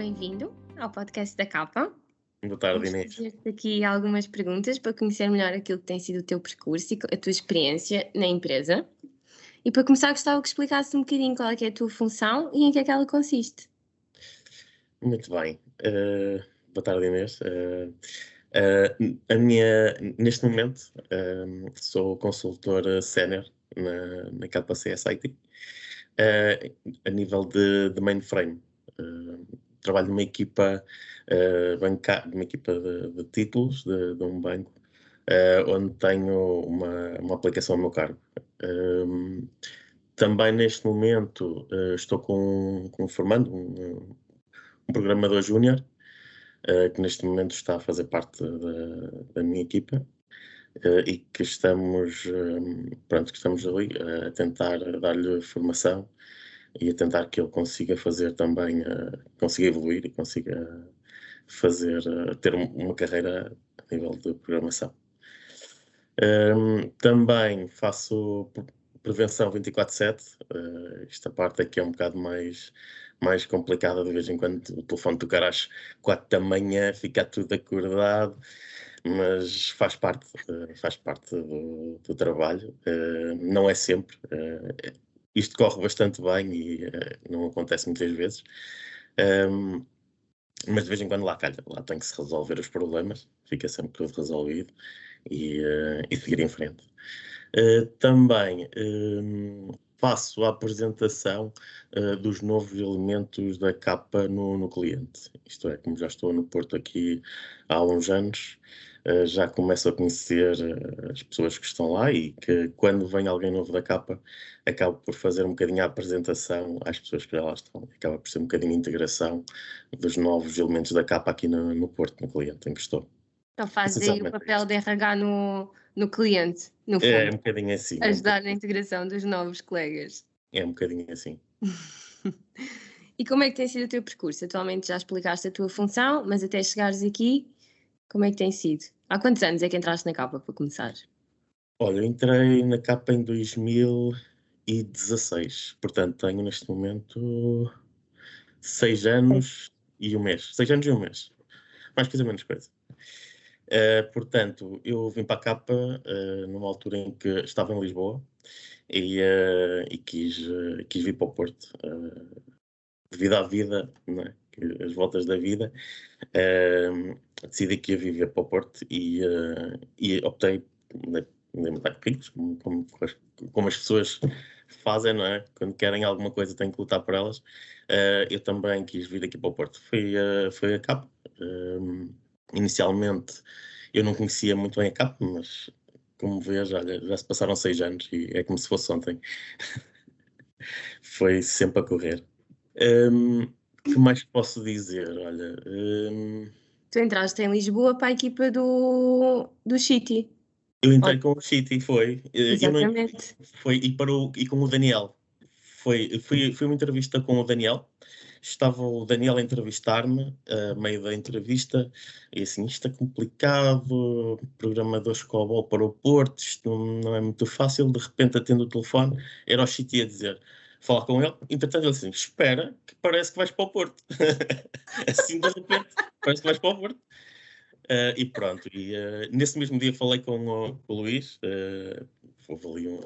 bem-vindo ao podcast da Capa. Boa tarde, Vamos Inês. fazer-te aqui algumas perguntas para conhecer melhor aquilo que tem sido o teu percurso e a tua experiência na empresa. E para começar, gostava que explicasse um bocadinho qual é, é a tua função e em que é que ela consiste. Muito bem. Eh, boa tarde, Inês. Eh, eh, a minha, neste momento, sou consultor sénior na, na KCS IT, eh, a nível de, de mainframe. Trabalho numa equipa, eh, banca, numa equipa de, de títulos de, de um banco, eh, onde tenho uma, uma aplicação ao meu cargo. Um, também neste momento uh, estou com, com formando um, um programador júnior uh, que neste momento está a fazer parte da, da minha equipa uh, e que estamos, um, pronto, que estamos ali a tentar dar-lhe formação e a tentar que ele consiga fazer também, consiga evoluir e consiga fazer, ter uma carreira a nível de programação. Um, também faço prevenção 24/7. Uh, esta parte aqui é um bocado mais, mais complicada de vez em quando o telefone tocar às 4 da manhã, fica tudo acordado, mas faz parte, uh, faz parte do, do trabalho. Uh, não é sempre. Isto corre bastante bem e não acontece muitas vezes. Um, mas de vez em quando lá calha, lá tem que se resolver os problemas, fica sempre tudo resolvido e, uh, e seguir em frente. Uh, também um, faço a apresentação uh, dos novos elementos da capa no, no, cliente. Isto é, como já estou no Porto aqui há uns anos, já começo a conhecer as pessoas que estão lá e que quando vem alguém novo da capa, acabo por fazer um bocadinho a apresentação às pessoas que já lá estão. Acaba por ser um bocadinho a integração dos novos elementos da capa aqui no, no Porto, no cliente em que estou. Então faz aí o papel de RH no, no cliente, no fundo. É um bocadinho assim. Ajudar na integração dos novos colegas. É um bocadinho assim. e como é que tem sido o teu percurso? Atualmente já explicaste a tua função, mas até chegares aqui, como é que tem sido? Há quantos anos é que entraste na capa para começar? Olha, entrei na capa em 2016, portanto tenho neste momento seis anos e um mês. Seis anos e um mês. Mais coisa, menos coisa. Uh, portanto, eu vim para a capa uh, numa altura em que estava em Lisboa e, uh, e quis, quis vir para o Porto. devido à vida, é? As voltas da vida, decidi que ia viver para o Porto e, e optei, nem me como, como, como as pessoas fazem, não é? Quando querem alguma coisa têm que lutar por elas. eu também quis vir aqui para o Porto. Foi, foi a capa inicialmente eu não conhecia muito bem a capa, mas como vês, olha, já se passaram seis anos e é como se fosse ontem. Foi sempre a correr. Um, que mais posso dizer? Olha. Um... Tu entraste em Lisboa para a equipa do, do City. Eu entrei oh. com o City, foi. Exatamente. Não, foi e, para o, e com o Daniel. Foi, foi, foi uma entrevista com o Daniel estava o Daniel a entrevistar-me, a meio da entrevista, e assim, isto é complicado, programadores COBOL para o Porto, isto não, é muito fácil, de repente atendo o telefone, era o Chiti a dizer, falar com ele, entretanto ele assim, espera, que parece que vais para o Porto. assim de repente, parece que vais para o Porto. Uh, e pronto, e uh, nesse mesmo dia falei com o, com o Luís, uh, houve ali um,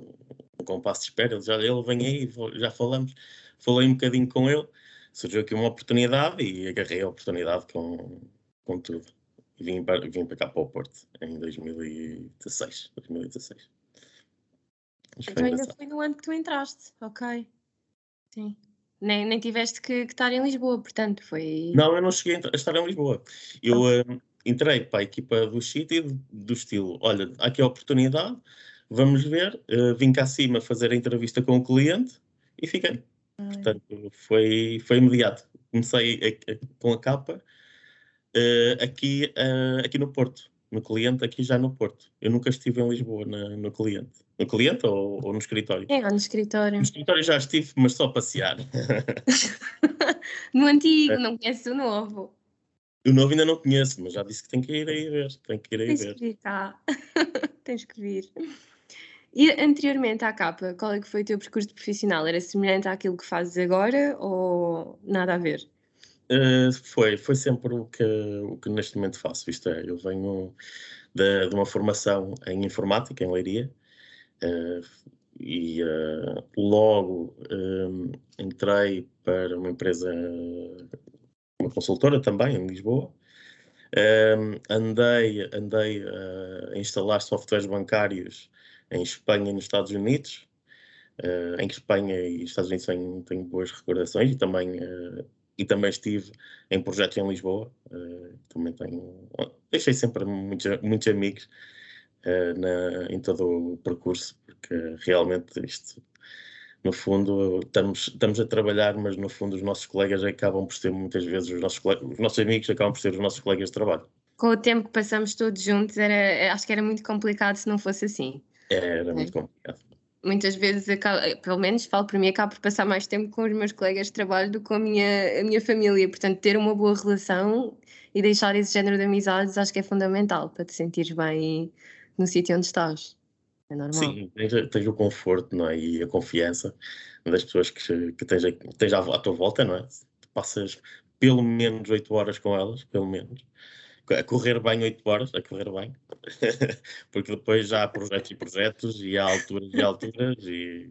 um compasso de espera, ele já ele vem aí, já falamos, falei um bocadinho com ele, surgiu aqui uma oportunidade e agarrei a oportunidade com, com tudo. E vim para, vim para cá para o Porto em 2016. 2016. Então ainda foi no ano que tu entraste, ok. Sim. Nem, nem tiveste que, que, estar em Lisboa, portanto, foi. Não, eu não cheguei a estar em Lisboa. Eu uh, entrei para a equipa do City do estilo: olha, há aqui a oportunidade, vamos ver. Uh, vim cá acima fazer a entrevista com o cliente e fiquei. Portanto, foi, foi imediato. Comecei a, a, com a capa uh, aqui, uh, aqui no Porto, no cliente, aqui já no Porto. Eu nunca estive em Lisboa na, no cliente. No cliente ou, ou, no escritório? É, no escritório. No escritório já estive, mas só a passear. no antigo, é. não conheço o novo. O novo ainda não conheço, mas já disse que tem que ir aí ver. Tem que ir aí Tens ver. Que vir cá. Tens que vir. E anteriormente à capa, qual é que foi o teu percurso profissional? Era semelhante àquilo que fazes agora ou nada a ver? Uh, foi, foi sempre o que, o que neste momento faço. Isto é, eu venho de, de uma formação em informática, em Leiria, e uh, logo um, entrei para uma empresa, uma consultora também, em Lisboa. Andei andei a instalar softwares bancários em Espanha e nos Estados Unidos. Uh, em Espanha e Estados Unidos tenho, tenho boas recordações e também, uh, e também estive em projetos em Lisboa. Uh, também tenho, deixei sempre muitos, muitos amigos na, em todo o percurso, porque realmente isto, no fundo, estamos, estamos a trabalhar, mas no fundo os nossos colegas acabam por ser muitas vezes os nossos, os nossos amigos acabam por ser os nossos colegas de trabalho. Com o tempo que passamos todos juntos, era, acho que era muito complicado se não fosse assim. Era, era é. muito complicado muitas vezes, pelo menos falo para mim, acabo por passar mais tempo com os meus colegas de trabalho do que com a minha, a minha família. Portanto, ter uma boa relação e deixar esse género de amizades acho que é fundamental para te sentires bem no sítio onde estás. É normal. Sim, tens, tens, o conforto não é? e a confiança das pessoas que, que tens, tens à, à tua volta, não é? passas pelo menos 8 horas com elas, pelo menos a correr bem 8 horas, a correr bem, porque depois já há projetos e projetos e há alturas e alturas e.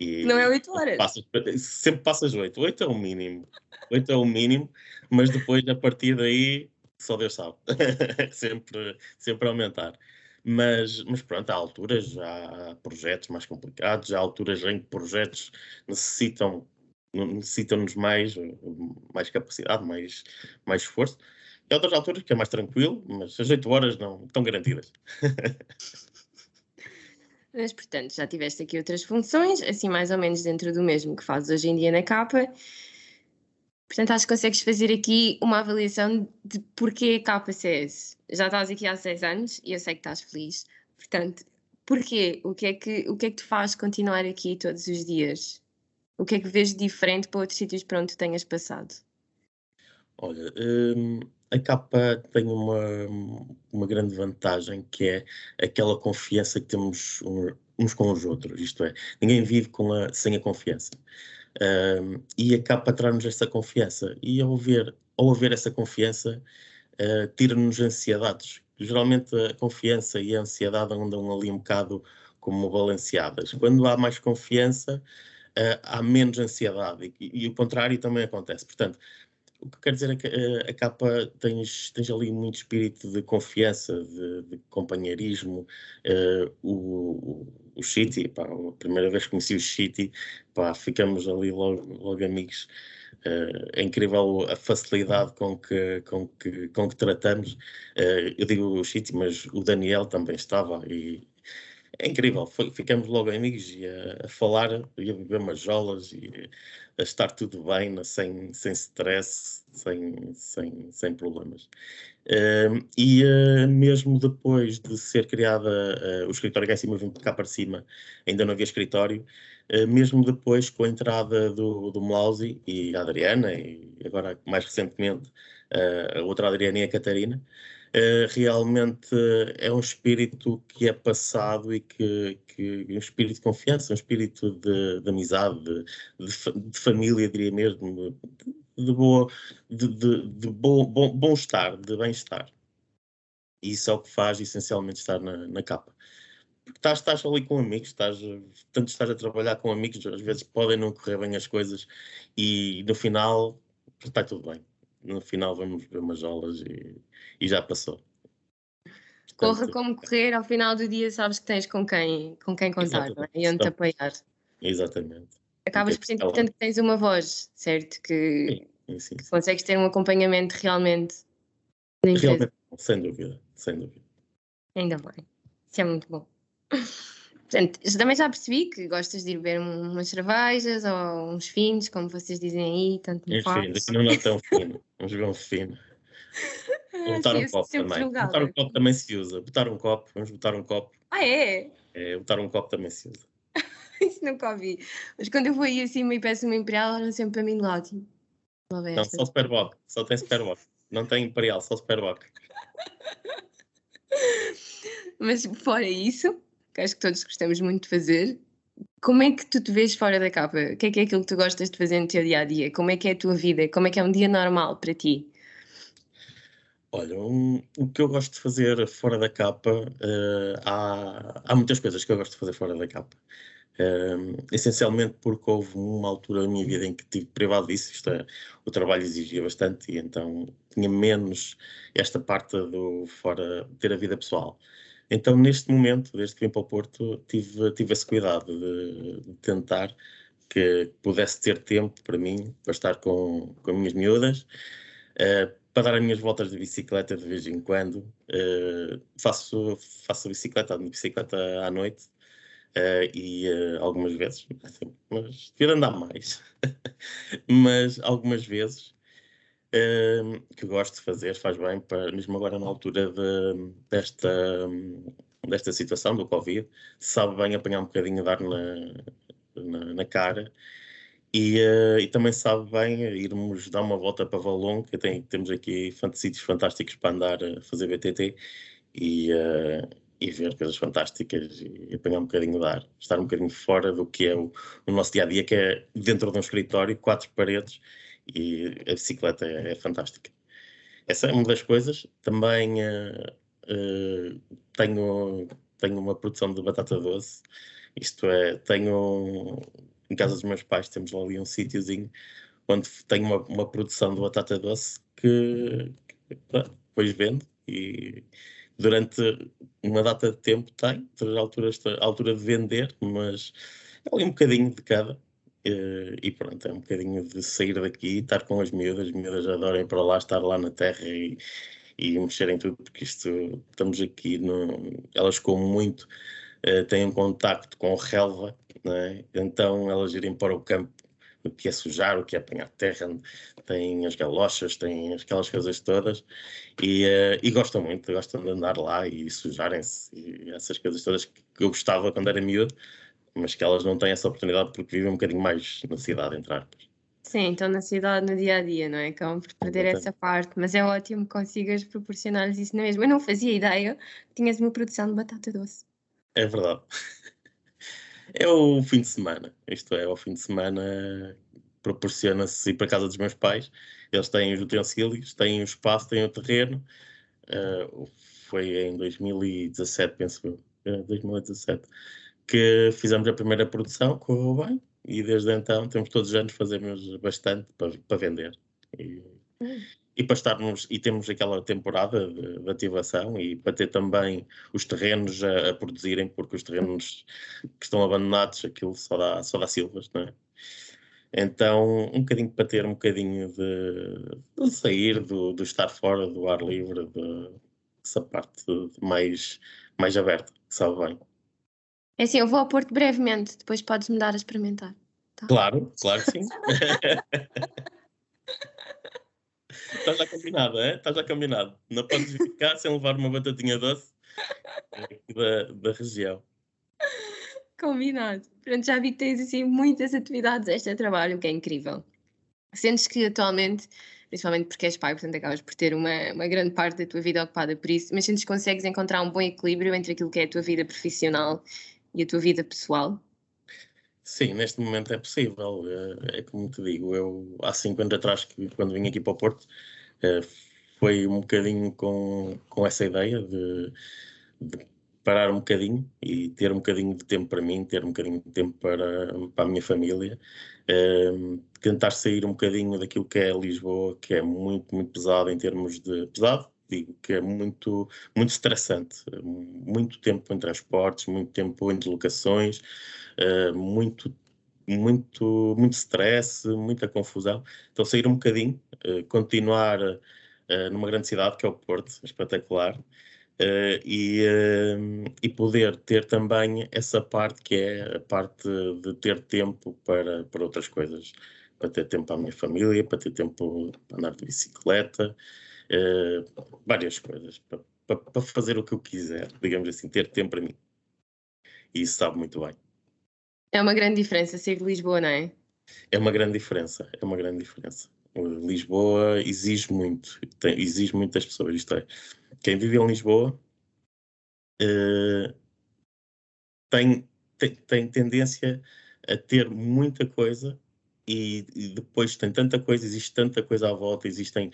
e não é 8 horas. Passas, sempre passas 8. 8 é o mínimo. 8 é o mínimo, mas depois a partir daí só Deus sabe. sempre, sempre aumentar. Mas, mas pronto, há alturas, há projetos mais complicados, há alturas em que projetos necessitam necessitam-nos mais, mais capacidade, mais, mais esforço. E outras alturas que é mais tranquilo, mas as 8 horas não estão garantidas. mas, portanto, já tiveste aqui outras funções, assim mais ou menos dentro do mesmo que fazes hoje em dia na capa. Portanto, acho que consegues fazer aqui uma avaliação de porquê KCS. Já estás aqui há seis anos e eu sei que estás feliz. Portanto, porquê? O que é que, o que, é que te faz continuar aqui todos os dias? O que é que vês diferente para outros sítios para onde tenhas passado? Olha, hum, a capa tem uma, uma grande vantagem que é aquela confiança que temos uns com os outros, isto é, ninguém vive a, sem a confiança. Um, e a capa traz-nos essa confiança. E ao ver, ao haver essa confiança, uh, tira-nos ansiedades. Geralmente a confiança e a ansiedade andam ali um bocado como balanceadas. Quando há mais confiança, uh, há menos ansiedade. E, e, o contrário também acontece. Portanto, o que quer dizer é que uh, a capa tens, tens ali muito espírito de confiança, de, de companheirismo. O, o Shitty, pá, a primeira vez que conheci o Shitty, pá, ficamos ali logo, logo amigos. Uh, é incrível a facilidade com que, com que, com que tratamos. eu digo o Shitty, mas o Daniel também estava e é incrível. Foi, ficamos logo amigos e a, a falar e a beber majolas e a estar tudo bem, sem, sem stress, sem, sem, sem problemas. Uh, e uh, mesmo depois de ser criada uh, o escritório cá em cima, cá para cima, ainda não havia escritório, eh, mesmo depois com a entrada do, do Mlausi e a Adriana, e agora mais recentemente a outra Adriana e a Catarina, Uh, realmente é um espírito que é passado e que, que um espírito de confiança, um espírito de, de amizade, de, de, família, diria mesmo, de, boa, de, de, bom, bom, bom estar, de bem-estar. E isso é o que faz essencialmente estar na, na capa. Porque estás, estás ali com amigos, estás, tanto estás a trabalhar com amigos, às vezes podem não correr bem as coisas e no final está tudo bem no final vamos ver umas aulas e, e já passou. Portanto, Corra como correr, ao final do dia sabes que tens com quem, com quem contar é? e onde te apoiar. Exatamente. Acabas por sentir, que tens uma voz, certo? Que, sim, sim, que consegues ter um acompanhamento realmente. Realmente, sem dúvida, sem dúvida. Ainda bem. Isso é muito bom. Portanto, também já percebi que gostas de ir beber umas cervejas ou uns finos, como vocês dizem aí, tanto me faz. Não é tão fino. Vamos ver um fino. Vou botar um copo também. Botar um copo também se usa. Botar um copo, vamos botar um copo. Ah, é? É, botar um copo também se usa. Isso nunca ouvi. Mas quando eu vou aí acima e peço uma imperial, olham sempre para mim de lado. Tipo, não, só Superboc. Só tem Superboc. Não tem imperial, só Superboc. Mas fora isso, que acho que todos gostamos muito de fazer. como é que tu te vês fora da capa? O que é que é aquilo que tu gostas de fazer no teu dia a dia? Como é que é a tua vida? Como é que é um dia normal para ti? Olha, um, o que eu gosto de fazer fora da capa, uh, há, há muitas coisas que eu gosto de fazer fora da capa. Uh, essencialmente porque houve uma altura da minha vida em que tive privado disso, isto é, o trabalho exigia bastante e então tinha menos esta parte do fora, ter a vida pessoal. Então, neste momento, desde que vim para o Porto, tive, tive esse cuidado de, de tentar que pudesse ter tempo para mim, para estar com, com as minhas miúdas, uh, para dar as minhas voltas de bicicleta de vez em quando. Uh, faço, faço bicicleta, ando bicicleta à noite uh, e algumas vezes, mas devia andar mais, mas algumas vezes que gosto de fazer, faz bem, para, mesmo agora na altura de, desta, desta situação do Covid, sabe bem apanhar um bocadinho, dar na, na, na cara. E, uh, e, também sabe bem irmos dar uma volta para Valon, que tem, temos aqui sítios fantásticos para andar a fazer BTT e, uh, e ver coisas fantásticas e apanhar um bocadinho de ar, estar um bocadinho fora do que é o, o nosso dia a dia, que é dentro de um escritório, quatro paredes e a bicicleta é, é fantástica. Essa é uma das coisas. Também uh, uh, tenho, tenho uma produção de batata doce, isto é, tenho em casa dos meus pais temos lá ali um sítiozinho onde tenho uma, uma, produção de batata doce que, que depois vendo e durante uma data de tempo tem, a altura, a altura de vender, mas é ali um bocadinho de cada. Uh, e pronto, é um bocadinho de sair daqui, estar com as miúdas, as miúdas adoram ir para lá, estar lá na terra e, e tudo, porque isto, estamos aqui, no, elas com muito, uh, têm um contacto com relva, é? então elas irem para o campo, o que é sujar, o que é apanhar terra, têm as galochas, têm aquelas coisas todas, e, uh, e gostam muito, gostam de andar lá e sujarem-se, e essas coisas todas que eu gostava quando era miúdo, mas que elas não têm essa oportunidade porque vivem um bocadinho mais na cidade, entre aspas. Sim, então na cidade, no dia a dia, não é? Acabam por perder essa parte, mas é ótimo que consigas proporcionar-lhes isso na mesma. Eu não fazia ideia que tinhas uma produção de batata doce. É verdade. É o fim de semana, isto é, o fim de semana proporciona-se ir para a casa dos meus pais, eles têm os utensílios, têm o espaço, têm o terreno. Uh, foi em 2017, penso eu, 2017 que fizemos a primeira produção, correu bem, e desde então temos todos os anos fazemos bastante para, para vender. E, e, para estarmos, e temos aquela temporada de, de, ativação e para ter também os terrenos a, a, produzirem, porque os terrenos que estão abandonados, aquilo só dá, só dá silvas, não é? Então, um bocadinho para ter um bocadinho de, de sair, do, do estar fora, do ar livre, de, essa parte mais, mais aberta, que sabe bem. É assim, eu vou ao Porto brevemente, depois podes-me dar a experimentar. Tá? Claro, claro que sim. Está já combinado, é? Está já combinado. Não podes ficar sem levar uma batatinha doce da, da região. Combinado. Pronto, já vi que tens assim muitas atividades extra trabalho, o que é incrível. Sentes que atualmente, principalmente porque és pai, portanto acabas por ter uma, uma grande parte da tua vida ocupada por isso, mas sentes que consegues encontrar um bom equilíbrio entre aquilo que é a tua vida profissional e a tua vida pessoal? Sim, neste momento é possível. É, é como te digo, eu há cinco anos atrás, quando vim aqui para o Porto, é, foi um bocadinho com, com essa ideia de, de, parar um bocadinho e ter um bocadinho de tempo para mim, ter um bocadinho de tempo para, para a minha família, é, tentar sair um bocadinho daquilo que é Lisboa, que é muito, muito pesado em termos de. pesado, digo que é muito, muito estressante. Muito tempo em transportes, muito tempo em deslocações, uh, muito, muito, muito stress, muita confusão. Então, sair um bocadinho, uh, continuar uh, numa grande cidade, que é o Porto, espetacular. e, e poder ter também essa parte que é a parte de ter tempo para, para outras coisas, para ter tempo para a minha família, para ter tempo para andar de bicicleta, uh, várias coisas para, para, para, fazer o que eu quiser, digamos assim, ter tempo para mim. E isso sabe muito bem. É uma grande diferença ser de Lisboa, não é? É uma grande diferença, é uma grande diferença. Lisboa exige muito, tem, exige muito das pessoas. Isto é, quem vive em Lisboa uh, tem, tem, tem tendência a ter muita coisa e, e, depois tem tanta coisa, existe tanta coisa à volta, existem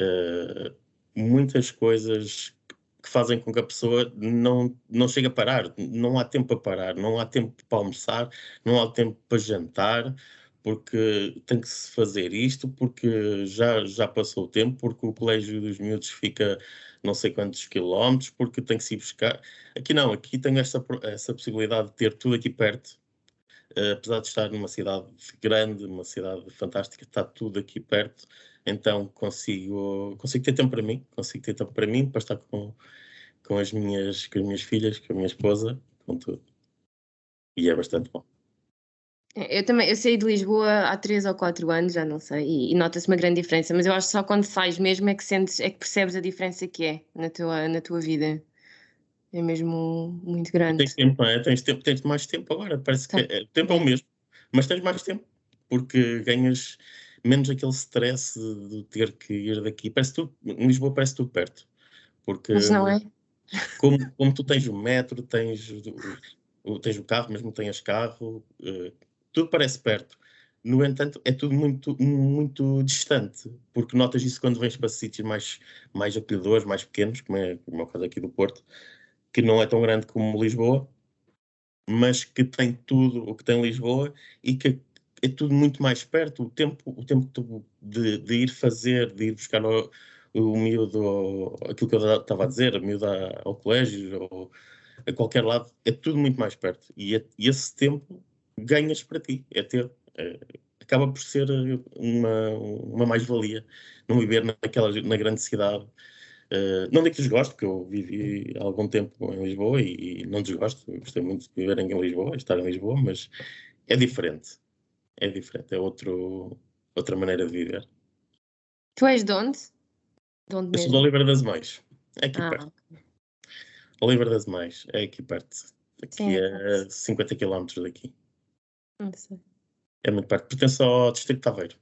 uh, muitas coisas que fazem com que a pessoa não, não chegue a parar. Não há tempo para parar, não há tempo para almoçar, não há tempo para jantar, porque tem que se fazer isto, porque já, já passou o tempo, porque o colégio dos miúdos fica não sei quantos quilómetros, porque tem que se ir buscar. Aqui não, aqui tenho essa, essa possibilidade de ter tudo aqui perto. Uh, apesar de estar numa cidade grande, uma cidade fantástica, está tudo aqui perto, então consigo, consigo ter tempo para mim, consigo ter tempo para mim, para estar com, com, as, minhas, com as minhas filhas, com a minha esposa, com tudo. E é bastante bom. É, eu também, eu saí de Lisboa há três ou quatro anos, já não sei, e, e nota-se uma grande diferença, mas eu acho que só quando sais mesmo é que sentes, é que percebes a diferença que é na tua, na tua vida. É mesmo muito grande. Tens tempo, é? Tens, tempo, tens mais tempo agora, parece tá. que é, o tempo é o mesmo, mas tens mais tempo, porque ganhas menos aquele stress de, ter que ir daqui. Parece tudo, em Lisboa parece tudo perto. Porque, mas não é? Como, como tu tens o metro, tens o, tens o carro, mesmo tenhas carro, uh, tudo parece perto. No entanto, é tudo muito, muito distante, porque notas isso quando vens para sítios mais, mais acolhedores, mais pequenos, como é, como é o caso aqui do Porto, que não é tão grande como Lisboa, mas que tem tudo o que tem Lisboa e que é tudo muito mais perto. O tempo, o tempo de, de ir fazer, de ir buscar o, o miúdo, aquilo que eu estava a dizer, o miúdo ao colégio ou a qualquer lado, é tudo muito mais perto. E, é, e esse tempo ganhas para ti, é ter. É, acaba por ser uma, uma mais-valia não viver naquela, na grande cidade. Uh, não digo que desgosto, porque eu vivi algum tempo em Lisboa e, e não desgosto, gostei muito de viver em Lisboa, estar em Lisboa, mas é diferente. É diferente, é outro, outra maneira de viver. Tu és de onde? De onde eu sou de Oliveira das Mães, é aqui ah, perto. Okay. Oliveira das Mães, é aqui perto. Aqui Sim, é 50 km daqui. Não sei. É muito perto. Pertence ao Distrito de Aveiro.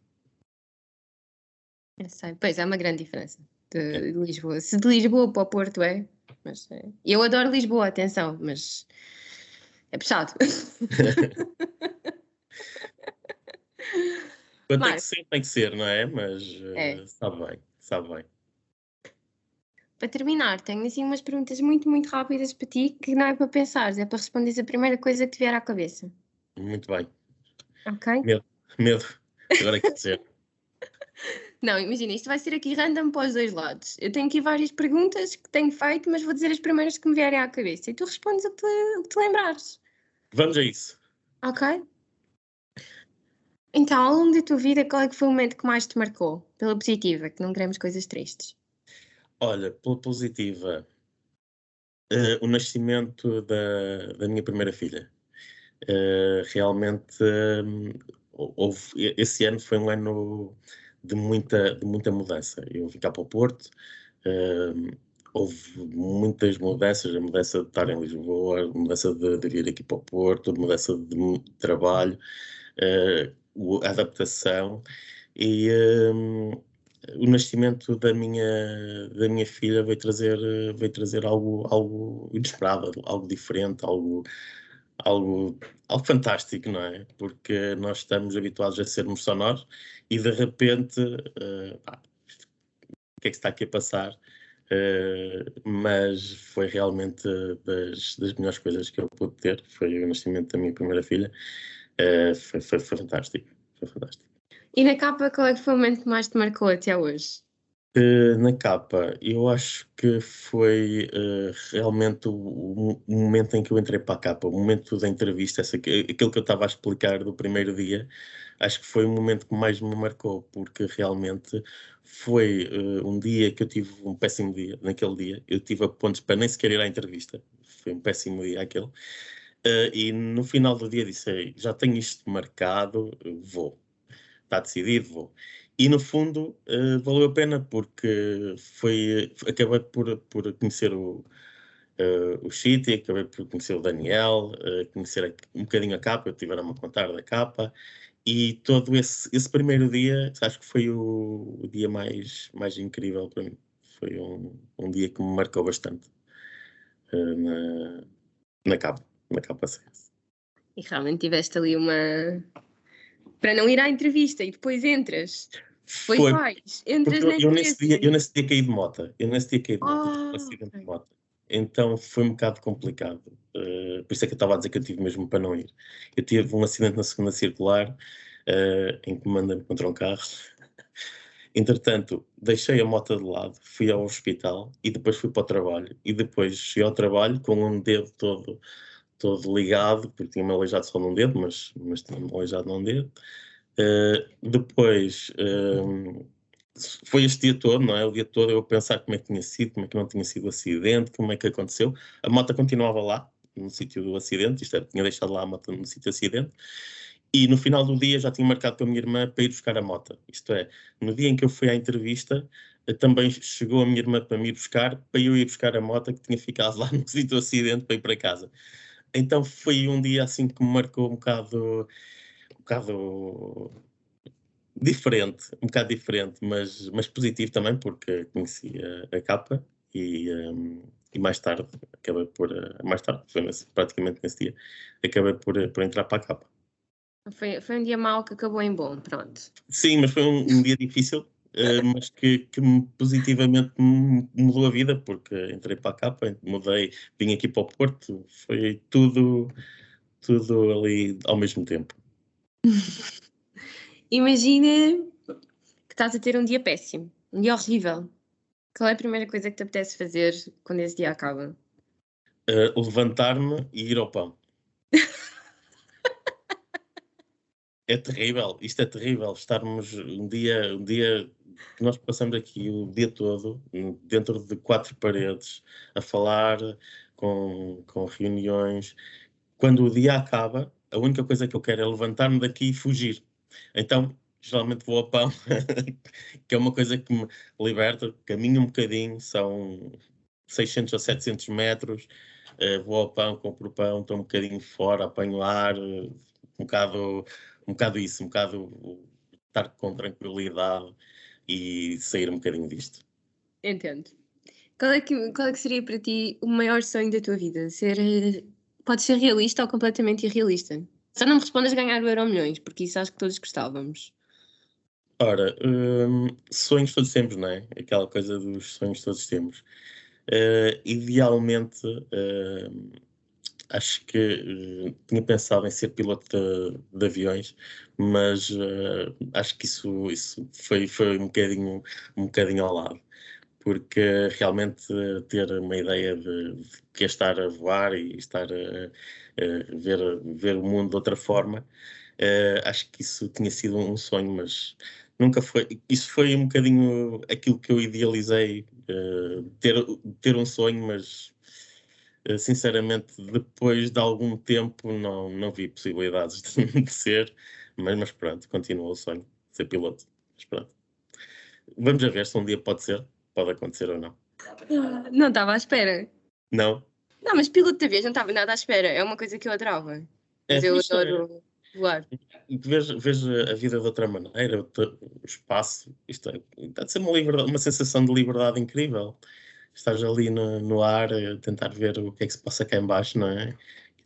Eu sei. Pois, há uma grande diferença de, é. de, Lisboa. Se de Lisboa para o Porto é, mas é. Eu adoro Lisboa, atenção, mas é puxado. Quando tem que ser, tem que ser, não é? Mas é. Uh, sabe bem, sabe bem. Para terminar, tenho assim umas perguntas muito, muito rápidas para ti que não é para pensar, é para responderes a primeira coisa que te vier à cabeça. Muito bem. Ok. Medo, medo. Agora é que dizer. Não, imagina, isto vai ser aqui random para os dois lados. Eu tenho aqui várias perguntas que tenho feito, mas vou dizer as primeiras que me vierem à cabeça e tu respondes o que te, te lembrares. Vamos a isso. Ok. Então, ao longo da tua vida, qual é que foi o momento que mais te marcou? Pela positiva, que não queremos coisas tristes. Olha, pela positiva, uh, o nascimento da, da minha primeira filha. Uh, realmente, um, houve, esse ano foi um ano de muita, de muita mudança. Eu vim cá para o Porto, uh, houve muitas mudanças, a mudança de estar em Lisboa, a mudança de, de vir aqui para o Porto, a mudança de trabalho, uh, a adaptação e um, o nascimento da minha, da minha filha veio trazer, veio trazer algo, algo inesperado, algo diferente, algo, algo, algo fantástico, não é? Porque nós estamos habituados a sermos sonoros e de repente, uh, pá, o que é que está aqui a passar? Uh, mas foi realmente das, das melhores coisas que eu pude ter, foi o nascimento da minha primeira filha, uh, foi, foi, foi fantástico, foi fantástico. E na capa, qual é que foi o momento que mais te marcou até hoje? Uh, na capa, eu acho que foi uh, realmente o, o, momento em que eu entrei para a capa, o momento da entrevista, essa, aquilo que eu estava a explicar do primeiro dia, acho que foi o momento que mais me marcou, porque realmente foi uh, um dia que eu tive um péssimo dia, naquele dia, eu tive a pontos para nem sequer ir à entrevista, foi um péssimo dia aquele, e no final do dia disse, já tenho isto marcado, vou está decidido, vou. E no fundo uh, valeu a pena porque foi, acabei por, por conhecer o, uh, o Chiti, acabei por conhecer o Daniel, uh, conhecer um bocadinho a capa, eu tive a contar da capa, e todo esse, esse primeiro dia, acho que foi o, o, dia mais, mais incrível para mim. Foi um, um dia que me marcou bastante na, na capa, na capa CS. E realmente tiveste ali uma. Para não ir à entrevista e depois entras. Depois Foi. vais, entras eu, eu, nesse dia, eu nesse dia caí de moto. Eu nesse dia caí de moto. um Ah, acidente ok. de moto. Então foi um bocado complicado. Eh, por isso é que eu estava a dizer que eu tive mesmo para não ir. Eu tive um acidente na segunda circular, eh, em que me mandei contra um carro. Entretanto, deixei a moto de lado, fui ao hospital e depois fui para o trabalho. E depois cheguei ao trabalho com um dedo todo, todo ligado, porque tinha-me aleijado só num dedo, mas, mas tinha-me aleijado num dedo. Eh, depois, eh, foi este dia todo, não é? O dia todo eu a pensar como é que tinha sido, como é que não tinha sido o acidente, como é que aconteceu. A moto continuava lá, no sítio do acidente, isto é, tinha deixado lá a moto no sítio do acidente. E no final do dia já tinha marcado com a minha irmã para ir buscar a moto. Isto é, no dia em que eu fui à entrevista, eh, também chegou a minha irmã para me buscar, para eu ir buscar a moto que tinha ficado lá no sítio do acidente para ir para casa. Então foi um dia assim que me marcou um bocado, bocado diferente, um bocado diferente, mas, mas positivo também, porque conheci a, a capa e, um, e mais tarde acabei por, uh, mais tarde, foi nesse, praticamente nesse dia, acabei por, uh, por entrar para a capa. Foi, foi um dia mau que acabou em bom, pronto. Sim, mas foi um, um dia difícil, uh, mas que, que me positivamente me mudou a vida, porque entrei para a capa, mudei, vim aqui para o Porto, foi tudo, tudo ali ao mesmo tempo. Imagina que estás a ter um dia péssimo, um dia horrível. Qual é a primeira coisa que te apetece fazer quando esse dia acaba? Uh, Levantar-me e ir ao pão. é terrível, isto é terrível. Estarmos um dia, um dia que nós passamos aqui o dia todo dentro de quatro paredes a falar com, com reuniões. Quando o dia acaba, a única coisa que eu quero é levantar-me daqui e fugir. Então, geralmente vou ao pão, que é uma coisa que me liberta, caminho um bocadinho, são 600 a 700 metros, uh, vou ao pão, compro pão, estou um bocadinho fora, apanho ar, uh, um bocado, um bocado isso, um bocado estar com tranquilidade e sair um bocadinho disto. Entendo. Qual é, que, qual é que seria para ti o maior sonho da tua vida? Ser, eh, pode ser realista ou completamente irrealista? Só não me respondas ganhar o Euro Milhões, porque isso acho que todos gostávamos. Ora, hum, sonhos todos temos, não é? Aquela coisa dos sonhos todos temos. Uh, idealmente, uh, acho que uh, tinha pensado em ser piloto de, de aviões, mas acho que isso, isso foi, foi um, bocadinho, um bocadinho ao lado. Porque realmente ter uma ideia de, de que é estar a voar e estar a, a ver, ver o mundo de outra forma, acho que isso tinha sido um sonho, mas nunca foi. Isso foi um bocadinho aquilo que eu idealizei, uh, ter, ter um sonho, mas uh, sinceramente, depois de algum tempo, não, não vi possibilidades de, de ser. Mas, mas pronto, continua o sonho ser piloto. Mas pronto. Vamos a ver se um dia pode ser, pode acontecer ou não. Não estava à espera. Não? Não, mas piloto de aviões não estava nada à espera. É uma coisa que eu adorava. Mas é, eu isto adoro voar. Vejo, vejo a vida de outra maneira, o, espaço, isto é, deve ser uma, liberdade, uma sensação de liberdade incrível. Estás ali no, no ar a tentar ver o que é que se passa cá embaixo, não é?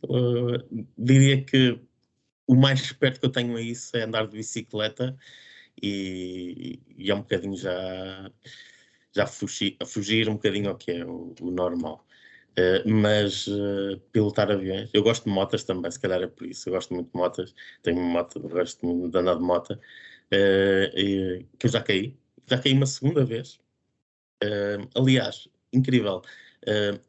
Eu, diria que o mais perto que eu tenho a isso é andar de bicicleta e, e é um bocadinho já, já fugir, a fugir um bocadinho ao que é o, o normal. Uh, mas uh, pilotar aviões, eu gosto de motas também, se calhar é por isso, eu gosto muito de motas, tenho uma moto, gosto muito de andar de moto, uh, que eu já caí, já caí uma segunda vez, aliás, incrível,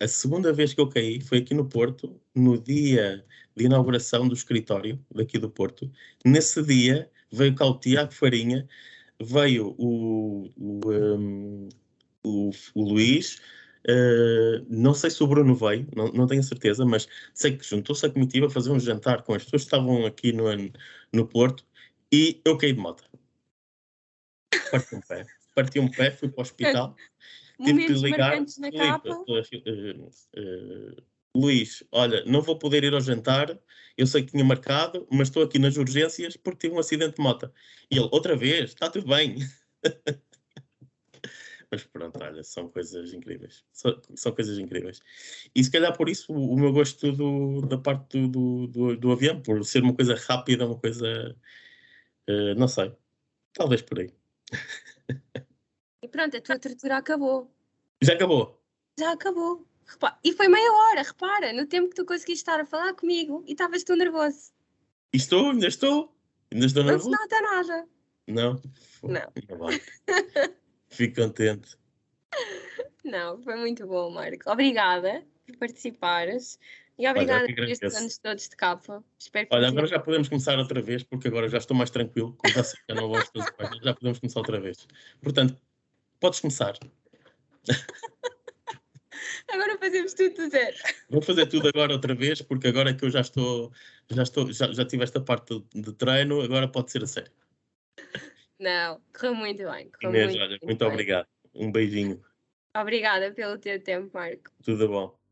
a segunda vez que eu caí foi aqui no Porto, no dia de inauguração do escritório daqui do Porto, nesse dia veio cá o Tiago Farinha, veio o, o, um, o, o Luís, Uh, não sei se o Bruno veio, não, não tenho certeza, mas sei que juntou-se a comitiva a fazer um jantar com as pessoas que estavam aqui no, no Porto e eu caí de moto. Parti um pé. Parti um pé, fui para o hospital. tive que ligar. Uh, uh, uh, Luís, olha, não vou poder ir ao jantar, eu sei que tinha marcado, mas estou aqui nas urgências porque tive um acidente de moto. E ele, outra vez, está tudo bem. Mas pronto, olha, são coisas incríveis. São, são coisas incríveis. E se calhar por isso o, o meu gosto do, da parte do, do, do, avião, por ser uma coisa rápida, uma coisa. Uh, não sei. Talvez por aí. E pronto, a tua tortura acabou. Já acabou? Já acabou. E foi meia hora, repara, no tempo que tu conseguiste estar a falar comigo e estavas tu nervoso. E estou, ainda estou. Ainda estou nervoso. Não se nota nada. Não? Não. não Fico contente. Não, foi muito bom, Marco. Obrigada por participares. E obrigada Olha, por estes anos todos de capa. Espero que Olha, agora já podemos começar outra vez, porque agora já estou mais tranquilo. Como já sei que não vou fazer já podemos começar outra vez. Portanto, podes começar. Agora fazemos tudo do zero. Vou fazer tudo agora outra vez, porque agora é que eu já estou, já estou, já, já tive esta parte de treino, agora pode ser a sério. Não, correu muito bem. Correu Inês, muito, olha, muito, muito obrigado. Um beijinho. Obrigada pelo teu tempo, Marco. Tudo bom.